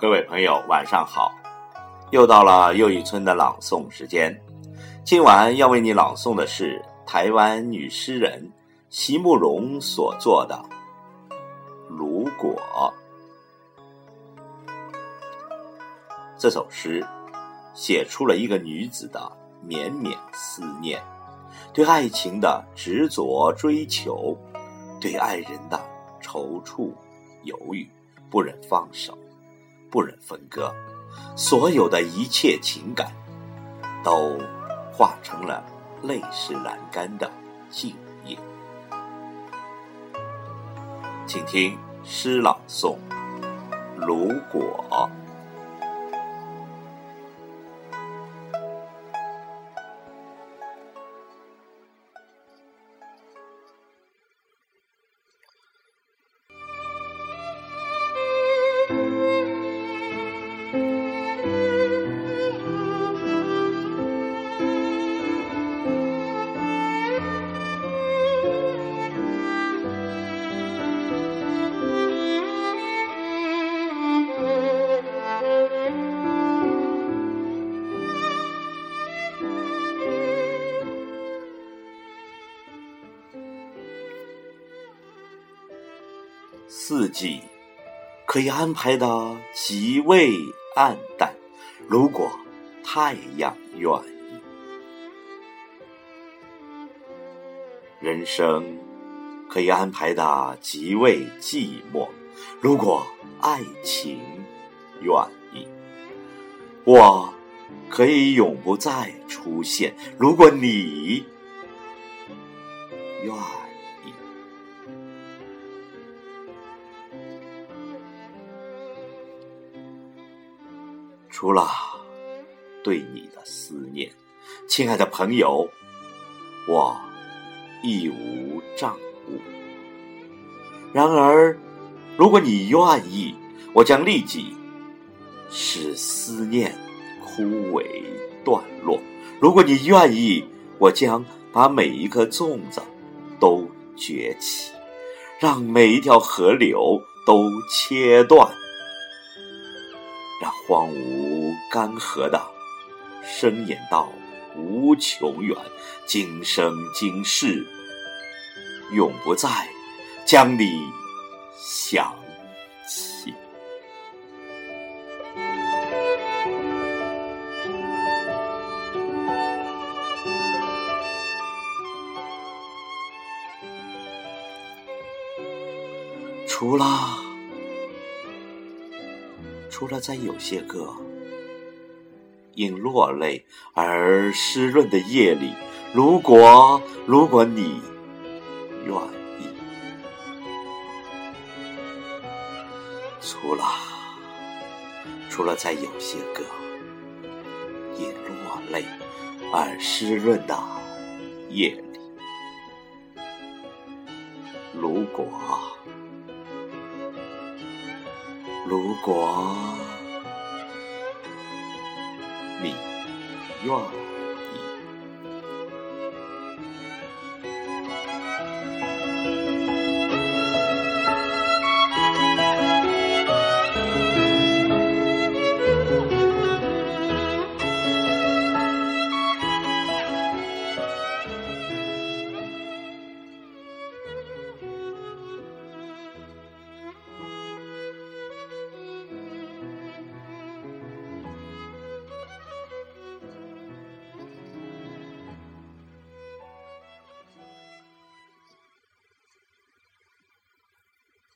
各位朋友，晚上好！又到了又一村的朗诵时间。今晚要为你朗诵的是台湾女诗人席慕容所作的《如果》这首诗，写出了一个女子的绵绵思念，对爱情的执着追求，对爱人的踌躇犹豫，不忍放手。不忍分割，所有的一切情感，都化成了泪湿栏杆的静夜。请听诗朗诵：如果。四季可以安排的极为暗淡，如果太阳愿意；人生可以安排的极为寂寞，如果爱情愿意；我可以永不再出现，如果你愿。除了对你的思念，亲爱的朋友，我亦无障物。然而，如果你愿意，我将立即使思念枯萎断落；如果你愿意，我将把每一颗粽子都崛起，让每一条河流都切断。让荒芜干涸的伸延到无穷远，今生今世永不再将你想起。除了。除了在有些个因落泪而湿润的夜里，如果如果你愿意，除了除了在有些个因落泪而湿润的夜里，如果。如果你愿。